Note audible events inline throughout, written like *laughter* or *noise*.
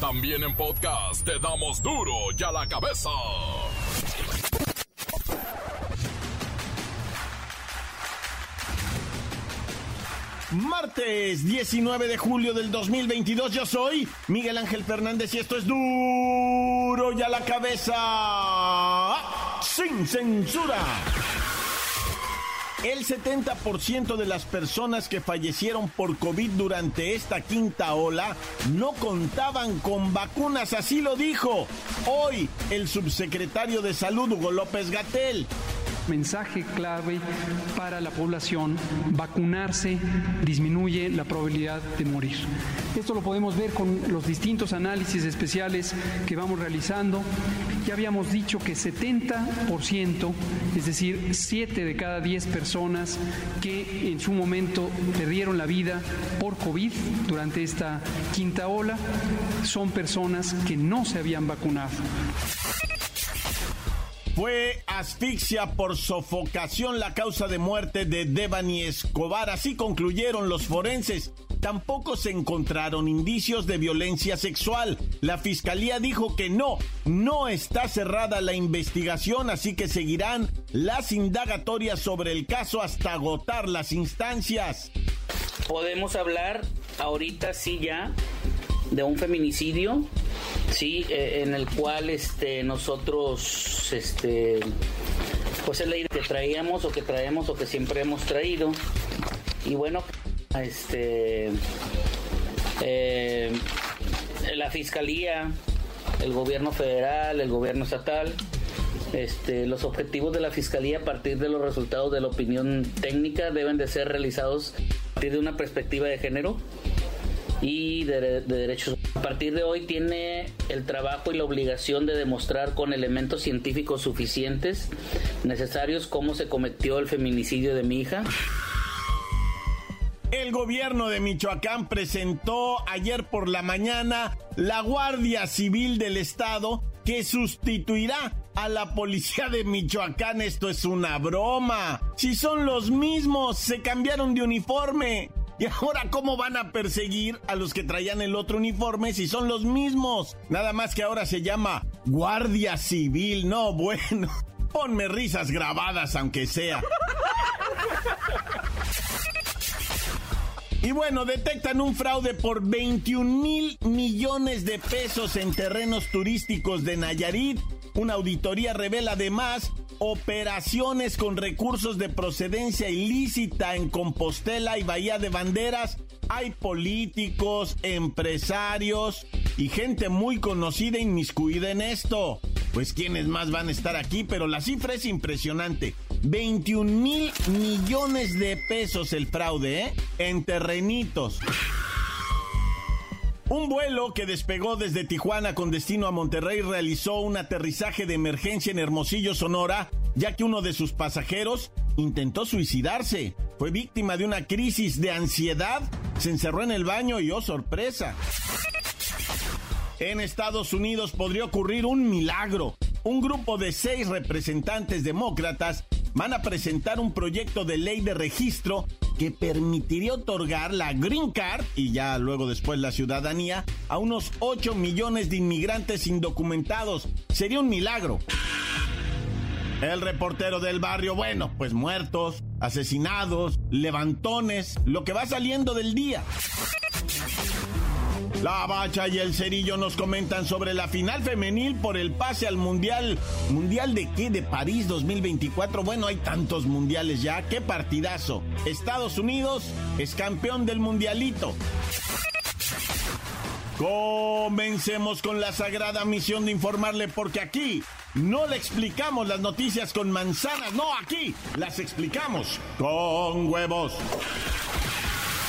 También en podcast te damos duro y a la cabeza. Martes 19 de julio del 2022 yo soy Miguel Ángel Fernández y esto es duro y a la cabeza sin censura. El 70% de las personas que fallecieron por COVID durante esta quinta ola no contaban con vacunas, así lo dijo hoy el subsecretario de Salud Hugo López Gatel mensaje clave para la población, vacunarse disminuye la probabilidad de morir. Esto lo podemos ver con los distintos análisis especiales que vamos realizando. Ya habíamos dicho que 70%, es decir, 7 de cada 10 personas que en su momento perdieron la vida por COVID durante esta quinta ola, son personas que no se habían vacunado. Fue asfixia por sofocación la causa de muerte de Devani Escobar. Así concluyeron los forenses. Tampoco se encontraron indicios de violencia sexual. La fiscalía dijo que no, no está cerrada la investigación, así que seguirán las indagatorias sobre el caso hasta agotar las instancias. Podemos hablar ahorita sí ya de un feminicidio sí, eh, en el cual este, nosotros, este, pues es la idea que traíamos o que traemos o que siempre hemos traído. Y bueno, este, eh, la fiscalía, el gobierno federal, el gobierno estatal, este, los objetivos de la fiscalía a partir de los resultados de la opinión técnica deben de ser realizados a partir de una perspectiva de género y de, derechos. A partir de hoy tiene el trabajo y la obligación de demostrar con elementos científicos suficientes necesarios cómo se cometió el feminicidio de mi hija. El gobierno de Michoacán presentó ayer por la mañana la Guardia Civil del Estado que sustituirá a la policía de Michoacán. Esto es una broma. Si son los mismos, se cambiaron de uniforme. ¿Y ahora cómo van a perseguir a los que traían el otro uniforme si son los mismos? Nada más que ahora se llama Guardia Civil. No, bueno. *laughs* Ponme risas grabadas aunque sea. Y bueno, detectan un fraude por 21 mil millones de pesos en terrenos turísticos de Nayarit. Una auditoría revela además operaciones con recursos de procedencia ilícita en Compostela y Bahía de Banderas. Hay políticos, empresarios y gente muy conocida inmiscuida en esto. Pues quiénes más van a estar aquí, pero la cifra es impresionante. 21 mil millones de pesos el fraude, ¿eh? En terrenitos. Un vuelo que despegó desde Tijuana con destino a Monterrey realizó un aterrizaje de emergencia en Hermosillo, Sonora, ya que uno de sus pasajeros intentó suicidarse. Fue víctima de una crisis de ansiedad, se encerró en el baño y, oh sorpresa. En Estados Unidos podría ocurrir un milagro. Un grupo de seis representantes demócratas van a presentar un proyecto de ley de registro que permitiría otorgar la Green Card y ya luego después la ciudadanía a unos 8 millones de inmigrantes indocumentados. Sería un milagro. El reportero del barrio, bueno, pues muertos, asesinados, levantones, lo que va saliendo del día. La Bacha y el Cerillo nos comentan sobre la final femenil por el pase al Mundial. ¿Mundial de qué? ¿De París 2024? Bueno, hay tantos mundiales ya. ¡Qué partidazo! Estados Unidos es campeón del Mundialito. Comencemos con la sagrada misión de informarle porque aquí no le explicamos las noticias con manzanas, no, aquí las explicamos con huevos.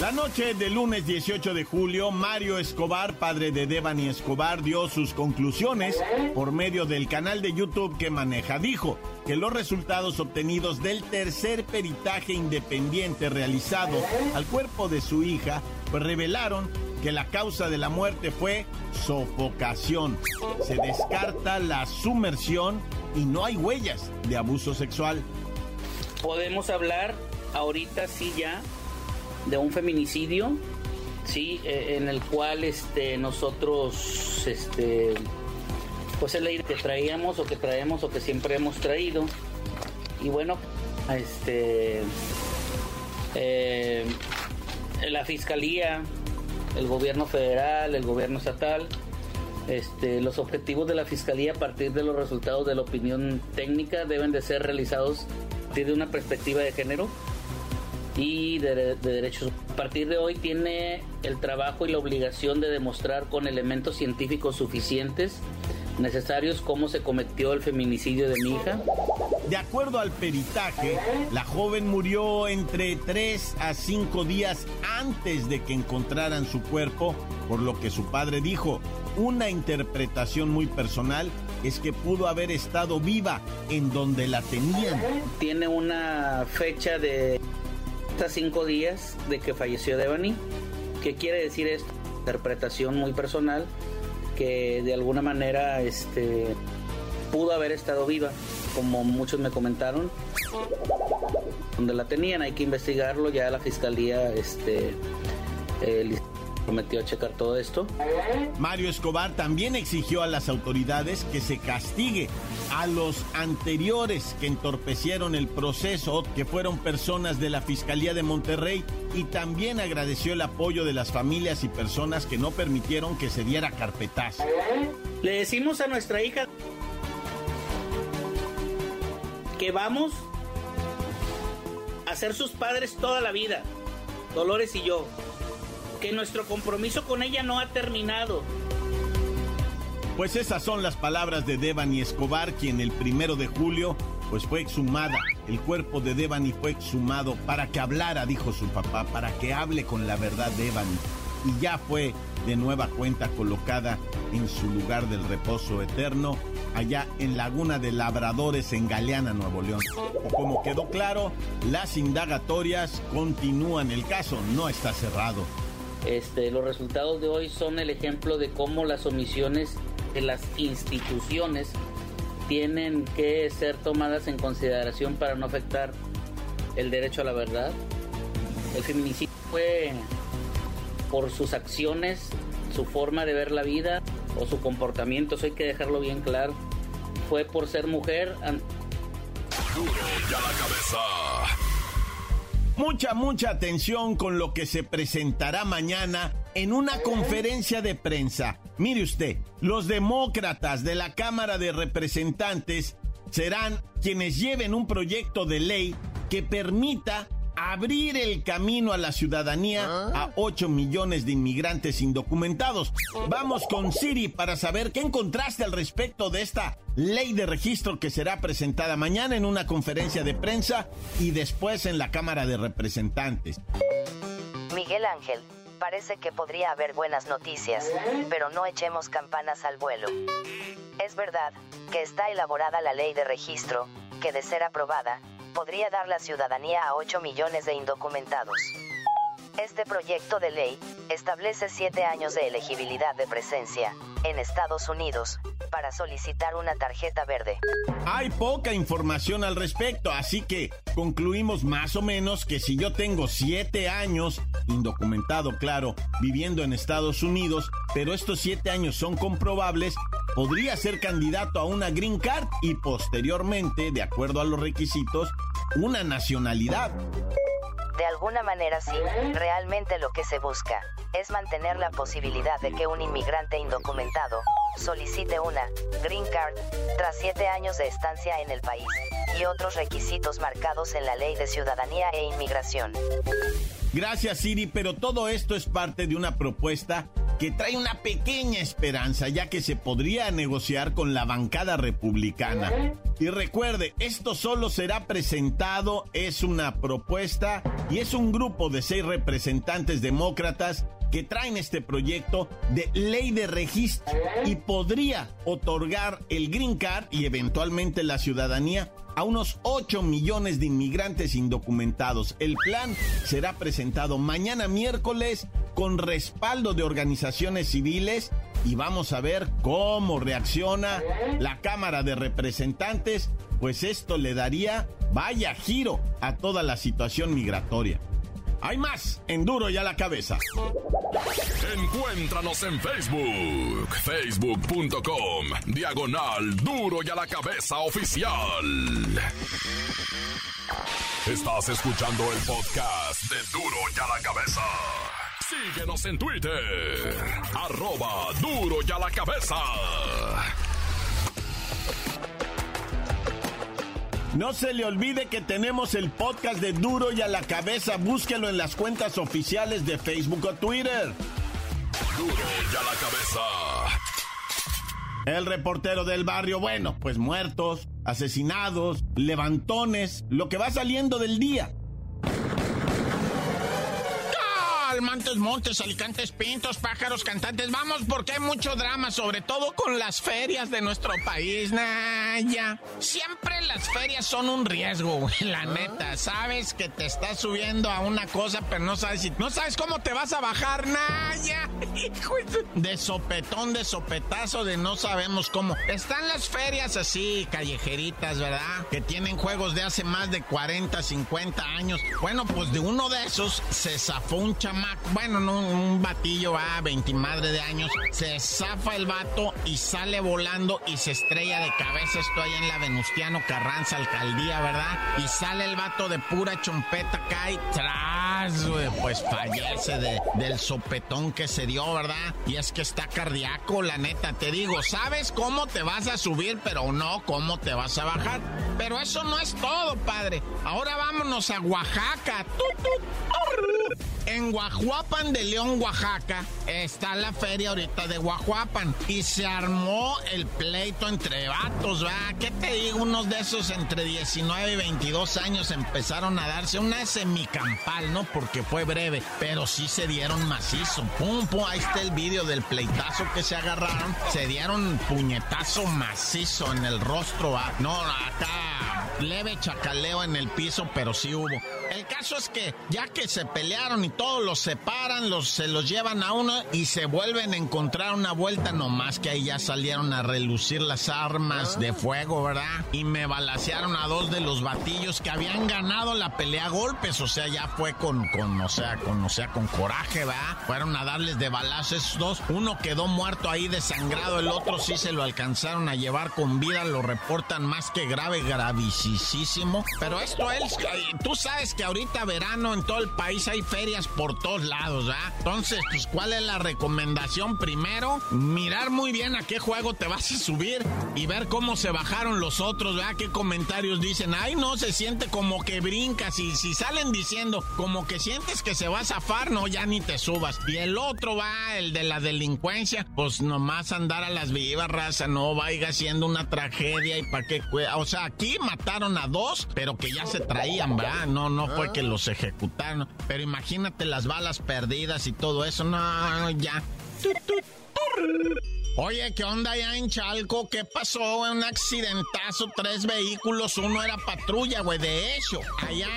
La noche del lunes 18 de julio, Mario Escobar, padre de Devani Escobar, dio sus conclusiones por medio del canal de YouTube que maneja. Dijo que los resultados obtenidos del tercer peritaje independiente realizado al cuerpo de su hija pues revelaron que la causa de la muerte fue sofocación. Se descarta la sumersión y no hay huellas de abuso sexual. Podemos hablar ahorita sí ya de un feminicidio, sí, eh, en el cual este nosotros este pues es la que traíamos o que traemos o que siempre hemos traído. Y bueno, este eh, la fiscalía, el gobierno federal, el gobierno estatal, este, los objetivos de la fiscalía a partir de los resultados de la opinión técnica deben de ser realizados desde una perspectiva de género y de, derechos. A partir de hoy tiene el trabajo y la obligación de demostrar con elementos científicos suficientes necesarios cómo se cometió el feminicidio de mi hija. De acuerdo al peritaje, la joven murió entre 3 a 5 días antes de que encontraran su cuerpo, por lo que su padre dijo, una interpretación muy personal es que pudo haber estado viva en donde la tenían. Tiene una fecha de hasta cinco días de que falleció Devani. ¿Qué quiere decir esto? Interpretación muy personal que de alguna manera este, pudo haber estado viva, como muchos me comentaron. Donde la tenían, hay que investigarlo, ya la fiscalía este, eh, prometió checar todo esto. Mario Escobar también exigió a las autoridades que se castigue a los anteriores que entorpecieron el proceso, que fueron personas de la Fiscalía de Monterrey, y también agradeció el apoyo de las familias y personas que no permitieron que se diera carpetazo. Le decimos a nuestra hija que vamos a ser sus padres toda la vida, Dolores y yo que nuestro compromiso con ella no ha terminado. Pues esas son las palabras de Devani Escobar, quien el primero de julio pues fue exhumada. El cuerpo de Devani fue exhumado para que hablara, dijo su papá, para que hable con la verdad Devani. Y ya fue de nueva cuenta colocada en su lugar del reposo eterno, allá en Laguna de Labradores, en Galeana, Nuevo León. Como quedó claro, las indagatorias continúan. El caso no está cerrado. Este, los resultados de hoy son el ejemplo de cómo las omisiones de las instituciones tienen que ser tomadas en consideración para no afectar el derecho a la verdad. El feminicidio fue por sus acciones, su forma de ver la vida o su comportamiento, eso hay que dejarlo bien claro. Fue por ser mujer. ya la cabeza. Mucha, mucha atención con lo que se presentará mañana en una conferencia de prensa. Mire usted, los demócratas de la Cámara de Representantes serán quienes lleven un proyecto de ley que permita abrir el camino a la ciudadanía a 8 millones de inmigrantes indocumentados. Vamos con Siri para saber qué encontraste al respecto de esta ley de registro que será presentada mañana en una conferencia de prensa y después en la Cámara de Representantes. Miguel Ángel, parece que podría haber buenas noticias, pero no echemos campanas al vuelo. Es verdad que está elaborada la ley de registro, que de ser aprobada, podría dar la ciudadanía a 8 millones de indocumentados. Este proyecto de ley establece siete años de elegibilidad de presencia en Estados Unidos para solicitar una tarjeta verde. Hay poca información al respecto, así que concluimos más o menos que si yo tengo siete años, indocumentado claro, viviendo en Estados Unidos, pero estos siete años son comprobables, podría ser candidato a una green card y posteriormente, de acuerdo a los requisitos, una nacionalidad. De alguna manera sí, realmente lo que se busca es mantener la posibilidad de que un inmigrante indocumentado solicite una green card tras siete años de estancia en el país y otros requisitos marcados en la Ley de Ciudadanía e Inmigración. Gracias Siri, pero todo esto es parte de una propuesta que trae una pequeña esperanza ya que se podría negociar con la bancada republicana. Y recuerde, esto solo será presentado, es una propuesta y es un grupo de seis representantes demócratas que traen este proyecto de ley de registro y podría otorgar el green card y eventualmente la ciudadanía a unos 8 millones de inmigrantes indocumentados. El plan será presentado mañana miércoles con respaldo de organizaciones civiles y vamos a ver cómo reacciona la Cámara de Representantes, pues esto le daría vaya giro a toda la situación migratoria. Hay más en Duro y a la cabeza. Encuéntranos en Facebook, facebook.com, diagonal Duro y a la cabeza oficial. Estás escuchando el podcast de Duro y a la cabeza. Síguenos en Twitter, arroba Duro y a la cabeza. No se le olvide que tenemos el podcast de Duro y a la cabeza. Búsquelo en las cuentas oficiales de Facebook o Twitter. Duro y a la cabeza. El reportero del barrio, bueno, pues muertos, asesinados, levantones, lo que va saliendo del día. Montes, Montes, Alicantes, Pintos, Pájaros, Cantantes. Vamos porque hay mucho drama, sobre todo con las ferias de nuestro país, Naya. Siempre las ferias son un riesgo, güey, la neta. Sabes que te estás subiendo a una cosa, pero no sabes si, no sabes cómo te vas a bajar, Naya. *laughs* De sopetón, de sopetazo, de no sabemos cómo. Están las ferias así, callejeritas, ¿verdad? Que tienen juegos de hace más de 40, 50 años. Bueno, pues de uno de esos se zafó un chamaco bueno, no, un batillo a 20 madre de años, se zafa el vato y sale volando y se estrella de cabeza. Estoy en la Venustiano Carranza, alcaldía, ¿verdad? Y sale el vato de pura chompeta, cae tras, pues fallece de, del sopetón que se dio, ¿verdad? Y es que está cardíaco, la neta, te digo, ¿sabes cómo te vas a subir, pero no cómo te vas a bajar? Pero eso no es todo, padre. Ahora vámonos a Oaxaca. En Guajuapan de León, Oaxaca, está la feria ahorita de Guajuapan y se armó el pleito entre vatos, ¿va? ¿Qué te digo? Unos de esos entre 19 y 22 años empezaron a darse una semicampal, ¿no? Porque fue breve, pero sí se dieron macizo. Pum, pum, ahí está el vídeo del pleitazo que se agarraron. Se dieron puñetazo macizo en el rostro, ¿va? No, acá leve chacaleo en el piso, pero sí hubo. El caso es que ya que se pelearon y todos los separan, los, se los llevan a uno y se vuelven a encontrar una vuelta nomás que ahí ya salieron a relucir las armas de fuego, ¿verdad? Y me balacearon a dos de los batillos que habían ganado la pelea a golpes, o sea, ya fue con, con, o sea, con, o sea, con coraje, ¿verdad? Fueron a darles de balazo esos dos. Uno quedó muerto ahí desangrado, el otro sí se lo alcanzaron a llevar con vida, lo reportan más que grave, gravísimo. Pero esto es, tú sabes que ahorita verano en todo el país hay ferias por todos lados, ¿ah? Entonces, pues, ¿cuál es la recomendación? Primero, mirar muy bien a qué juego te vas a subir y ver cómo se bajaron los otros, ¿verdad? ¿Qué comentarios dicen? Ay, no, se siente como que brincas y si salen diciendo como que sientes que se va a zafar, no, ya ni te subas. Y el otro va, el de la delincuencia, pues nomás andar a las vivas, raza, no vaya siendo una tragedia y para qué, o sea, aquí mataron a dos, pero que ya se traían, ¿verdad? No, no fue que los ejecutaron. Pero imagínate las balas perdidas y todo eso. No, ya. Oye, ¿qué onda ya en Chalco? ¿Qué pasó? Un accidentazo, tres vehículos, uno era patrulla, güey. De hecho, allá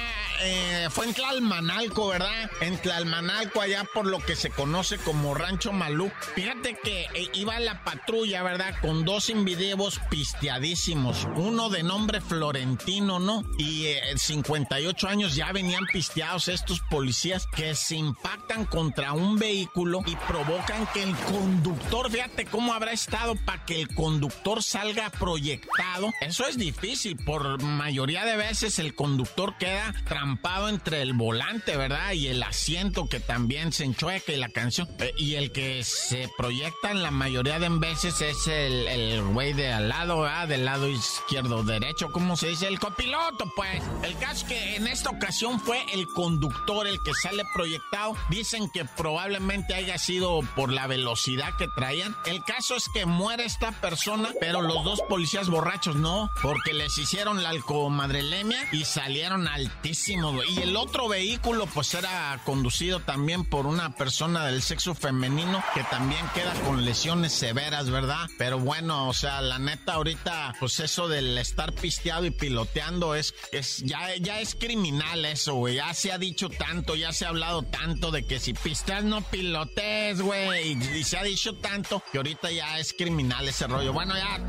eh, fue en Tlalmanalco, ¿verdad? En Tlalmanalco, allá por lo que se conoce como Rancho Malú. Fíjate que eh, iba la patrulla, ¿verdad? Con dos invidivos pisteadísimos. Uno de nombre Florentino, ¿no? Y 58 eh, años ya venían pisteados estos policías que se impactan contra un vehículo y provocan que el conductor, fíjate cómo habrá estado para que el conductor salga proyectado. Eso es difícil. Por mayoría de veces el conductor queda tramado estampado entre el volante, ¿verdad? Y el asiento que también se enchueca y la canción. Eh, y el que se proyecta en la mayoría de veces es el güey de al lado, ¿verdad? Del lado izquierdo, derecho, ¿cómo se dice? El copiloto, pues. El caso que en esta ocasión fue el conductor el que sale proyectado. Dicen que probablemente haya sido por la velocidad que traían. El caso es que muere esta persona, pero los dos policías borrachos no, porque les hicieron la alcomadrelemia y salieron altísimos. Y el otro vehículo pues era conducido también por una persona del sexo femenino que también queda con lesiones severas, ¿verdad? Pero bueno, o sea, la neta ahorita pues eso del estar pisteado y piloteando es, es ya, ya es criminal eso, güey. Ya se ha dicho tanto, ya se ha hablado tanto de que si pisteas no pilotes, güey. Y, se ha dicho tanto que ahorita ya es criminal ese rollo. Bueno, ya.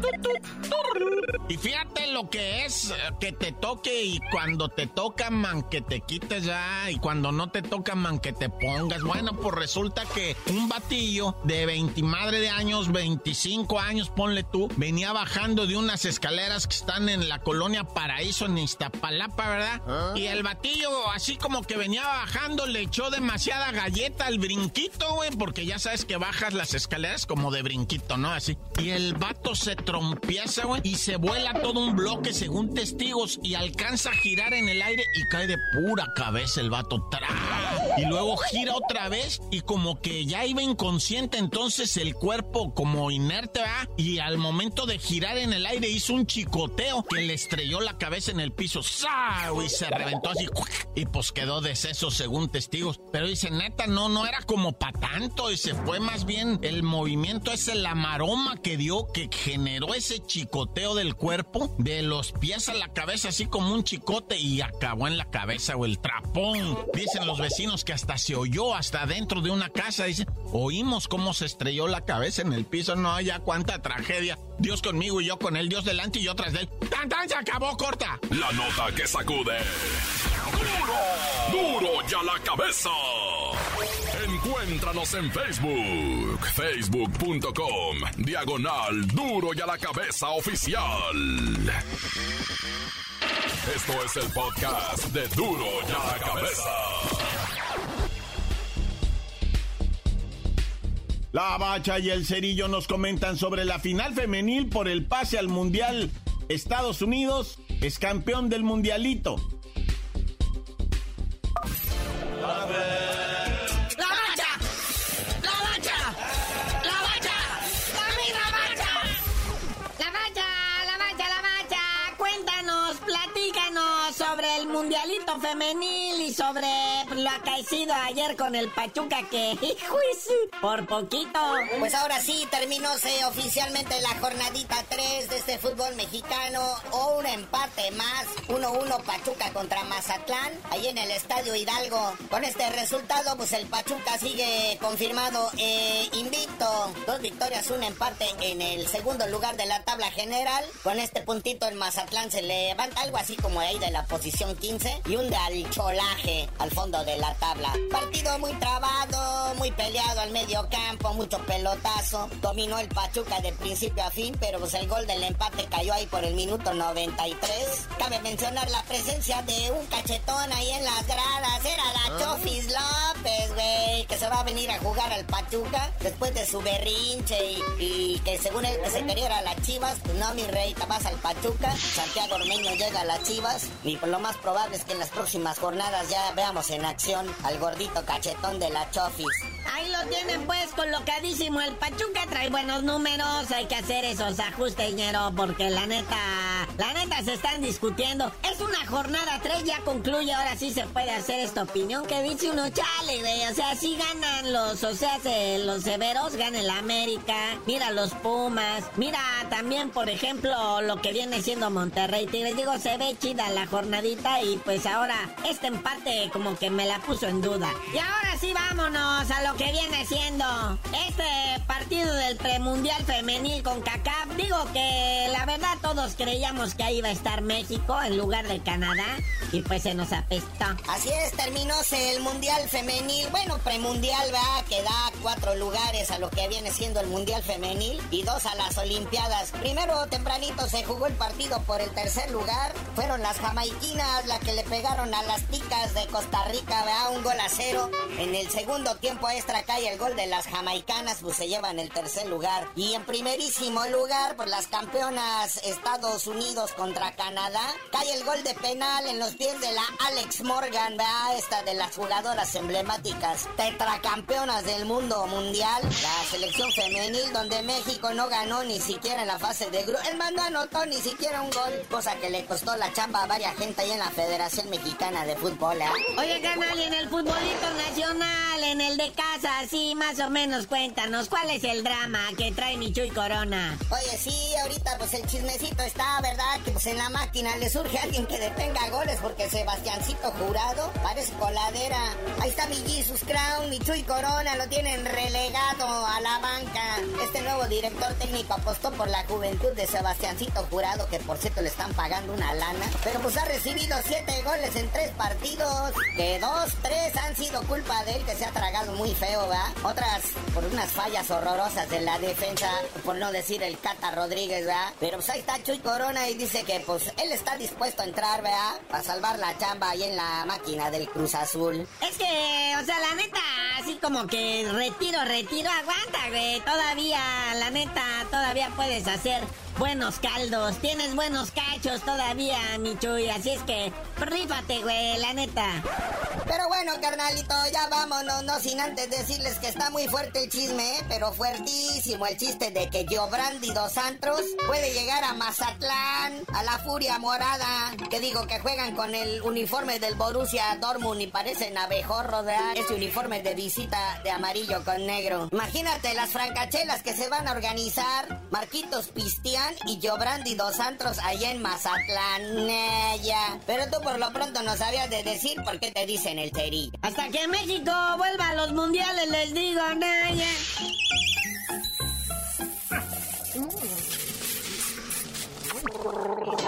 Y fíjate lo que es eh, que te toque y cuando te toca, man, que te quites ya. Y cuando no te toca, man, que te pongas. Bueno, pues resulta que un batillo de 20 madre de años, 25 años, ponle tú, venía bajando de unas escaleras que están en la colonia Paraíso en Iztapalapa, ¿verdad? ¿Ah? Y el batillo, así como que venía bajando, le echó demasiada galleta al brinquito, güey, porque ya sabes que bajas las escaleras como de brinquito, ¿no? Así. Y el vato se trompieza, güey, y se vuela todo un bloque según testigos y alcanza a girar en el aire y cae de pura cabeza el vato. Y luego gira otra vez y como que ya iba inconsciente, entonces el cuerpo como inerte, ¿verdad? Y al momento de girar en el aire hizo un chicoteo que le estrelló la cabeza en el piso. ¡Sau! Y se reventó así. Y pues quedó deceso según testigos. Pero dice, neta, no, no era como para tanto. Y se fue más bien el movimiento ese, la maroma que dio, que generó ese chicoteo del cuerpo, de los pies a la cabeza, así como un chicote, y acabó en la cabeza o el trapón. Dicen los vecinos que hasta se oyó, hasta dentro de una casa. Dicen, oímos cómo se estrelló la cabeza en el piso. No, ya cuánta tragedia. Dios conmigo y yo con él, Dios delante y yo tras él. ¡Tan, tan! Se acabó, corta. La nota que sacude. ¡Duro! ¡Duro ya la cabeza! Encuéntranos en Facebook, facebook.com, diagonal Duro y a la cabeza oficial. Esto es el podcast de Duro y a la cabeza. La Bacha y el Cerillo nos comentan sobre la final femenil por el pase al Mundial. Estados Unidos es campeón del Mundialito. Femenil y sobre lo acaecido ayer con el Pachuca que, *laughs* por poquito. Pues ahora sí, terminóse oficialmente la jornadita 3 de este fútbol mexicano. O un empate más, 1-1 Pachuca contra Mazatlán, ahí en el Estadio Hidalgo. Con este resultado, pues el Pachuca sigue confirmado eh, invicto. Dos victorias, un empate en el segundo lugar de la tabla general. Con este puntito el Mazatlán se levanta algo así como ahí de la posición 15 y un de alcholaje al fondo de la tabla. Partido muy trabado, muy peleado al medio campo, mucho pelotazo. Dominó el Pachuca de principio a fin, pero pues el gol del empate cayó ahí por el minuto 93. Cabe mencionar la presencia de un cachetón ahí en las gradas. Era la ah. Chofis López, güey, que se va a venir a jugar al Pachuca después de su berrinche y, que según él que se quería ir a las Chivas. Pues no, mi rey, te vas al Pachuca. Santiago Ormeño llega a las Chivas y por lo más probable es que en las próximas jornadas ya veamos en acción al gordito cachetón de la Chofis. Ahí lo tienen pues colocadísimo el Pachuca, trae buenos números, hay que hacer esos ajustes, dinero, porque la neta, la neta se están discutiendo. Es una jornada 3, ya concluye, ahora sí se puede hacer esta opinión que dice uno, chale, güey, o sea, si ganan los, o sea, los severos, gana el América, mira los Pumas, mira también, por ejemplo, lo que viene siendo Monterrey les digo, se ve chida la jornadita y pues ahora este empate como que me la puso en duda. Y ahora sí vámonos a lo que viene siendo este partido del premundial femenil con CACAF. Digo que la verdad todos creíamos que ahí iba a estar México en lugar de Canadá y pues se nos apestó. Así es, terminóse el mundial femenil, bueno, premundial mundial, ¿verdad? Que da cuatro lugares a lo que viene siendo el mundial femenil y dos a las olimpiadas. Primero, tempranito se jugó el partido por el tercer lugar. Fueron las jamaiquinas las que le pegaron a las ticas de Costa Rica, ¿verdad? Un gol a cero. En el segundo tiempo extra cae el gol de las jamaicanas, pues se llevan el tercer lugar. Y en primerísimo lugar, por las campeonas Estados Unidos contra Canadá, cae el gol de penal en los pies de la Alex Morgan, ¿verdad? Esta de las jugadoras emblemáticas, tetracampeonas del mundo mundial, la selección femenil donde México no ganó ni siquiera en la fase de grupo. El man no anotó ni siquiera un gol, cosa que le costó la chamba a varias gente ahí en la Federación Mexicana de Fútbol, ¿eh? Oye, canal, y en el futbolito nacional, en el de casa, sí, más o menos cuéntanos, ¿cuál es el drama que trae Michuy Corona? Oye, sí, ahorita pues el chismecito está, ¿verdad? Que pues en la máquina le surge alguien que detenga goles porque Sebastiancito Jurado parece coladera. Ahí está mi Jesus Crown, mi Chuy Corona, lo tienen relegado a la banca. Este nuevo director técnico apostó por la juventud de Sebastiancito Jurado, que por cierto le están pagando una lana. Pero pues ha recibido siete goles en tres partidos. De dos, tres han sido culpa de él, que se ha tragado muy feo, ¿verdad? Otras por unas fallas horrorosas de la defensa, por no decir el Cata Rodríguez, ¿verdad? Pero pues ahí está Chuy Corona y dice que pues él está dispuesto a entrar, ¿verdad? Para salvar la chamba ahí en la máquina del Cruz Azul. Es que, o sea, la neta, así como que retiro, retiro, aguanta, güey. Todavía, la neta, todavía puedes hacer buenos caldos. Tienes buenos cachos todavía, Michuy. Así es que, rífate, güey, la neta. Pero bueno, carnalito, ya vámonos, no sin antes decirles que está muy fuerte el chisme, ¿eh? pero fuertísimo el chiste de que Giobrandi Dos Santos puede llegar a Mazatlán, a la Furia Morada, que digo que juegan con el uniforme del Borussia Dortmund y parecen abejorro, ¿verdad? Ese uniforme de de amarillo con negro. Imagínate las francachelas que se van a organizar, Marquitos Pistián y Giobrandi Dos Santos allá en Mazatlán. Pero tú por lo pronto no sabías de decir por qué te dicen el cerillo. Hasta que México vuelva a los mundiales, les digo, Naya. *laughs*